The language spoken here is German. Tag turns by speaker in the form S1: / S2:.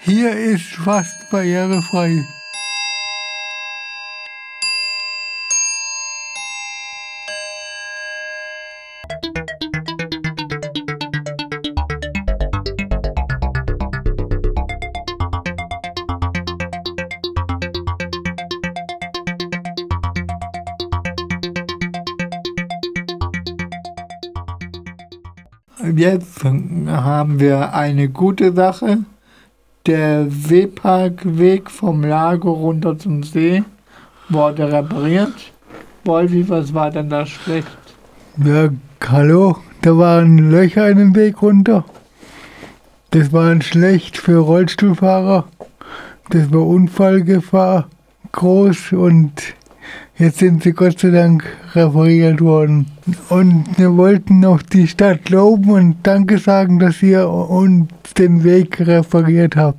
S1: Hier ist fast barrierefrei. Jetzt haben wir eine gute Sache. Der Seeparkweg vom Lager runter zum See wurde repariert. Wolfi, was war denn da schlecht?
S2: Ja, hallo, da waren Löcher in den Weg runter. Das war schlecht für Rollstuhlfahrer. Das war Unfallgefahr groß und Jetzt sind sie Gott sei Dank repariert worden. Und wir wollten noch die Stadt loben und Danke sagen, dass ihr uns den Weg repariert habt.